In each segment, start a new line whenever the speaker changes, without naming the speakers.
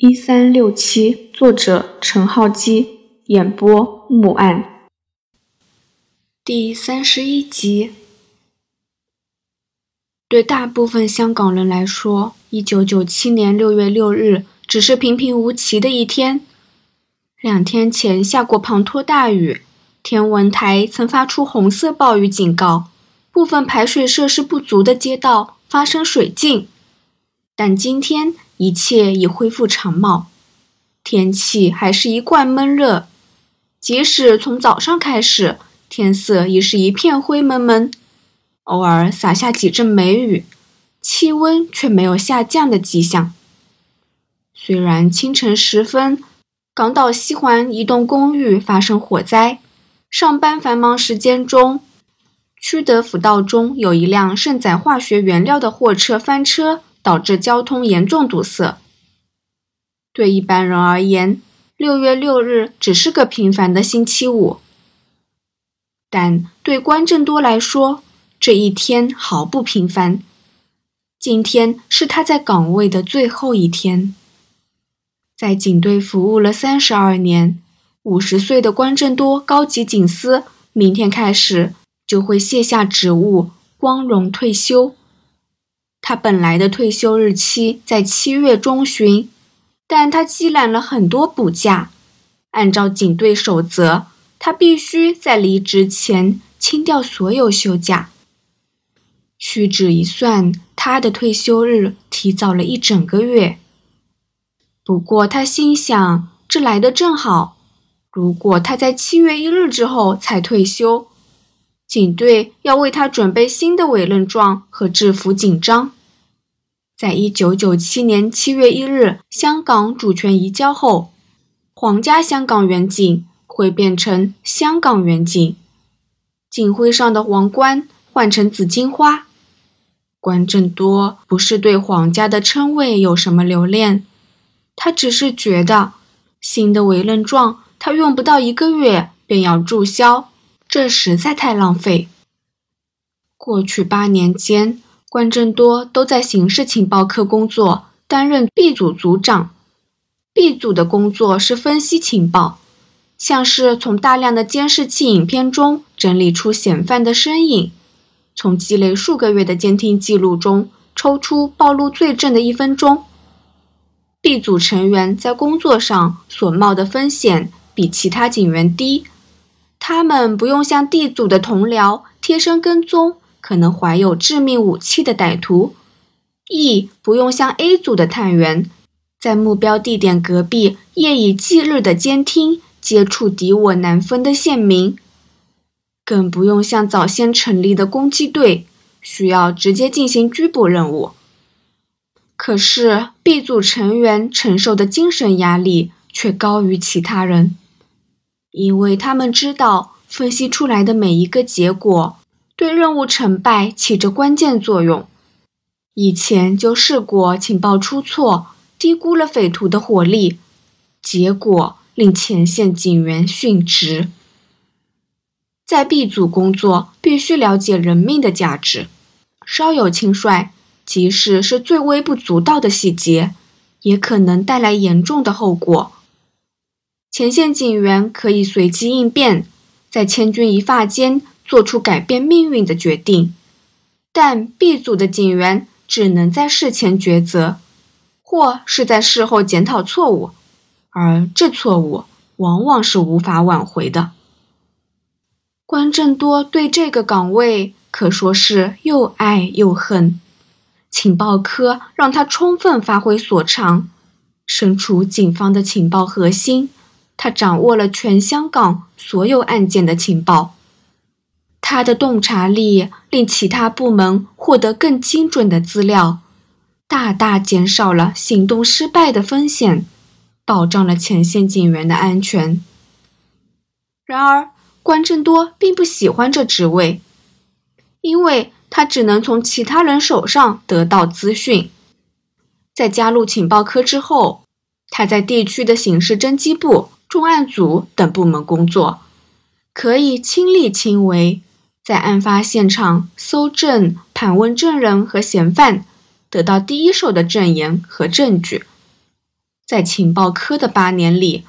一三六七，作者陈浩基，演播木案。第三十一集。对大部分香港人来说，一九九七年六月六日只是平平无奇的一天。两天前下过滂沱大雨，天文台曾发出红色暴雨警告，部分排水设施不足的街道发生水浸。但今天。一切已恢复常貌，天气还是一贯闷热。即使从早上开始，天色已是一片灰蒙蒙，偶尔洒下几阵梅雨，气温却没有下降的迹象。虽然清晨时分，港岛西环一栋公寓发生火灾，上班繁忙时间中，区德辅道中有一辆盛载化学原料的货车翻车。导致交通严重堵塞。对一般人而言，六月六日只是个平凡的星期五，但对关正多来说，这一天毫不平凡。今天是他在岗位的最后一天。在警队服务了三十二年，五十岁的关正多高级警司，明天开始就会卸下职务，光荣退休。他本来的退休日期在七月中旬，但他积攒了很多补假。按照警队守则，他必须在离职前清掉所有休假。屈指一算，他的退休日提早了一整个月。不过他心想，这来的正好。如果他在七月一日之后才退休，警队要为他准备新的委任状和制服警章。在一九九七年七月一日香港主权移交后，皇家香港远景会变成香港远景，警徽上的皇冠换成紫荆花。关正多不是对皇家的称谓有什么留恋，他只是觉得新的委任状他用不到一个月便要注销，这实在太浪费。过去八年间。关正多都在刑事情报科工作，担任 B 组组长。B 组的工作是分析情报，像是从大量的监视器影片中整理出嫌犯的身影，从积累数个月的监听记录中抽出暴露罪证的一分钟。B 组成员在工作上所冒的风险比其他警员低，他们不用像 D 组的同僚贴身跟踪。可能怀有致命武器的歹徒，亦不用像 A 组的探员，在目标地点隔壁夜以继日的监听接触敌我难分的县民，更不用像早先成立的攻击队，需要直接进行拘捕任务。可是 B 组成员承受的精神压力却高于其他人，因为他们知道分析出来的每一个结果。对任务成败起着关键作用。以前就试过情报出错，低估了匪徒的火力，结果令前线警员殉职。在 B 组工作，必须了解人命的价值，稍有轻率，即使是最微不足道的细节，也可能带来严重的后果。前线警员可以随机应变，在千钧一发间。做出改变命运的决定，但 B 组的警员只能在事前抉择，或是在事后检讨错误，而这错误往往是无法挽回的。关正多对这个岗位可说是又爱又恨。情报科让他充分发挥所长，身处警方的情报核心，他掌握了全香港所有案件的情报。他的洞察力令其他部门获得更精准的资料，大大减少了行动失败的风险，保障了前线警员的安全。然而，关正多并不喜欢这职位，因为他只能从其他人手上得到资讯。在加入情报科之后，他在地区的刑事侦缉部、重案组等部门工作，可以亲力亲为。在案发现场搜证、盘问证人和嫌犯，得到第一手的证言和证据。在情报科的八年里，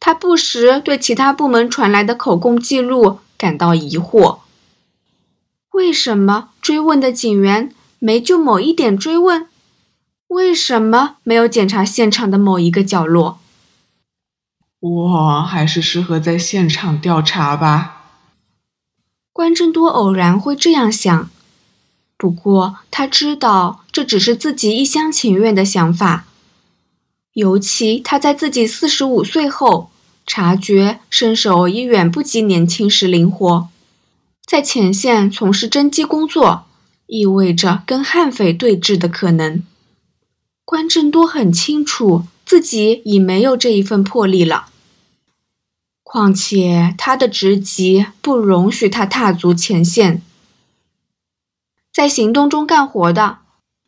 他不时对其他部门传来的口供记录感到疑惑：为什么追问的警员没就某一点追问？为什么没有检查现场的某一个角落？
我还是适合在现场调查吧。
关正多偶然会这样想，不过他知道这只是自己一厢情愿的想法。尤其他在自己四十五岁后，察觉身手已远不及年轻时灵活，在前线从事侦缉工作，意味着跟悍匪对峙的可能。关正多很清楚自己已没有这一份魄力了。况且他的职级不容许他踏足前线，在行动中干活的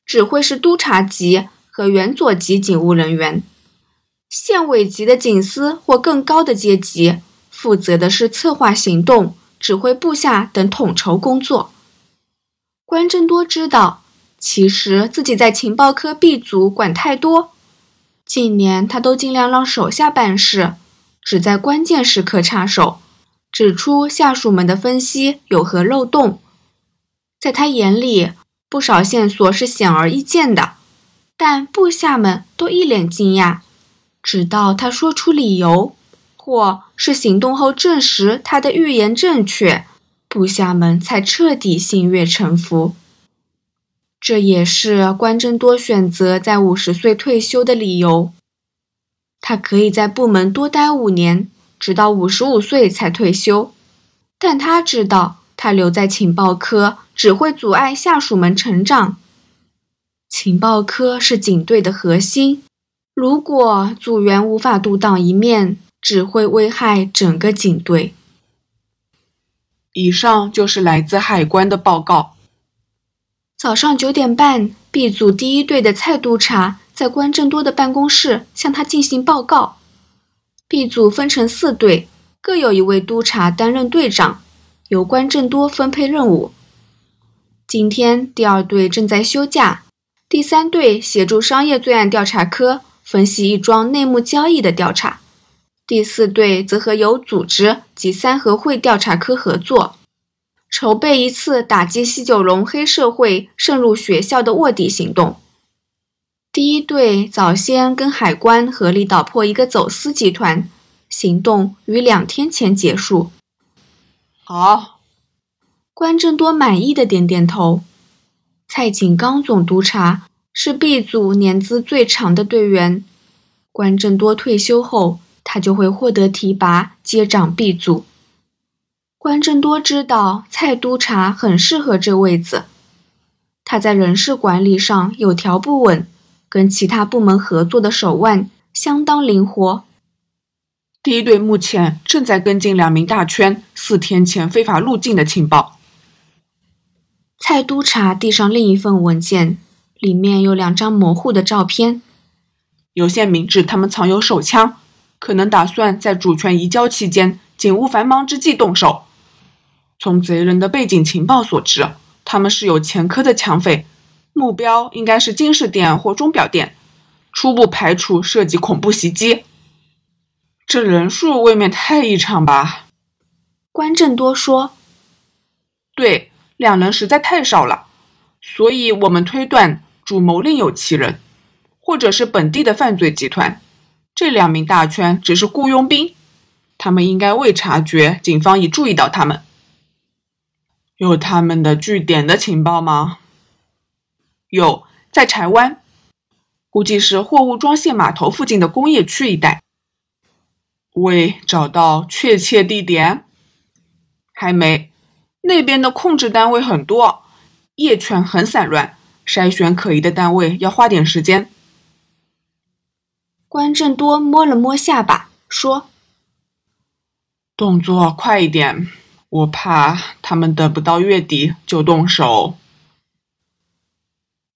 只会是督察级和原佐级警务人员，县委级的警司或更高的阶级负责的是策划行动、指挥部下等统筹工作。关正多知道，其实自己在情报科 B 组管太多，近年他都尽量让手下办事。只在关键时刻插手，指出下属们的分析有何漏洞。在他眼里，不少线索是显而易见的，但部下们都一脸惊讶。直到他说出理由，或是行动后证实他的预言正确，部下们才彻底心悦诚服。这也是关真多选择在五十岁退休的理由。他可以在部门多待五年，直到五十五岁才退休。但他知道，他留在情报科只会阻碍下属们成长。情报科是警队的核心，如果组员无法独当一面，只会危害整个警队。
以上就是来自海关的报告。
早上九点半，B 组第一队的蔡督察。在关正多的办公室向他进行报告。B 组分成四队，各有一位督察担任队长，由关正多分配任务。今天第二队正在休假，第三队协助商业罪案调查科分析一桩内幕交易的调查，第四队则和有组织及三合会调查科合作，筹备一次打击西九龙黑社会渗入学校的卧底行动。第一队早先跟海关合力捣破一个走私集团，行动于两天前结束。
好，
关正多满意的点点头。蔡景刚总督察是 B 组年资最长的队员，关正多退休后，他就会获得提拔接掌 B 组。关正多知道蔡督察很适合这位子，他在人事管理上有条不紊。跟其他部门合作的手腕相当灵活。
第一队目前正在跟进两名大圈四天前非法入境的情报。
蔡督察递上另一份文件，里面有两张模糊的照片。
有线明智他们藏有手枪，可能打算在主权移交期间，警务繁忙之际动手。从贼人的背景情报所知，他们是有前科的抢匪。目标应该是金饰店或钟表店，初步排除涉及恐怖袭击。这人数未免太异常吧？
关正多说：“
对，两人实在太少了，所以我们推断主谋另有其人，或者是本地的犯罪集团。这两名大圈只是雇佣兵，他们应该未察觉警方已注意到他们。有他们的据点的情报吗？”有在柴湾，估计是货物装卸码头附近的工业区一带。未找到确切地点，还没。那边的控制单位很多，业权很散乱，筛选可疑的单位要花点时间。
关正多摸了摸下巴，说：“
动作快一点，我怕他们等不到月底就动手。”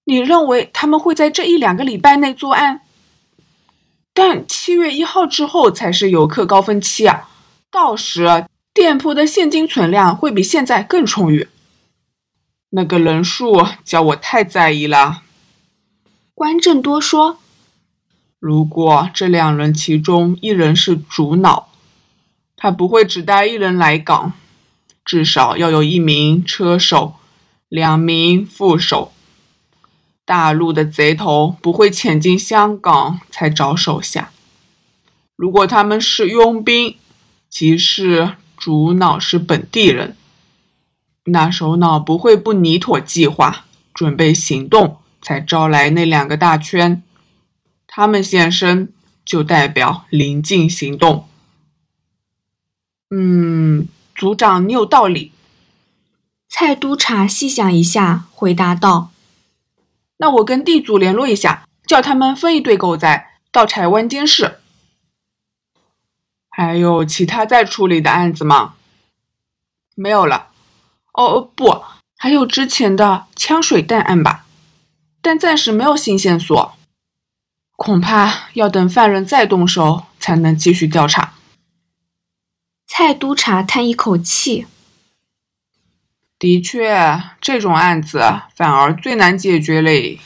你认为他们会在这一两个礼拜内作案？但七月一号之后才是游客高峰期啊，到时店铺的现金存量会比现在更充裕。那个人数叫我太在意了。
关正多说：“
如果这两人其中一人是主脑，他不会只带一人来港，至少要有一名车手，两名副手。大陆的贼头不会潜进香港才找手下。如果他们是佣兵，即是主脑是本地人，那首脑不会不拟妥计划，准备行动才招来那两个大圈。他们现身就代表临近行动。嗯，组长，你有道理。
蔡督察细想一下，回答道：“
那我跟地主联络一下，叫他们分一队狗仔到柴湾监视。还有其他在处理的案子吗？没有了。哦，不，还有之前的枪水弹案吧，但暂时没有新线索。”恐怕要等犯人再动手，才能继续调查。
蔡督察叹一口气：“
的确，这种案子反而最难解决嘞。”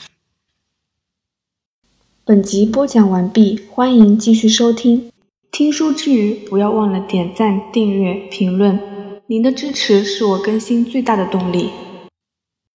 本集播讲完毕，欢迎继续收听。听书之余，不要忘了点赞、订阅、评论，您的支持是我更新最大的动力。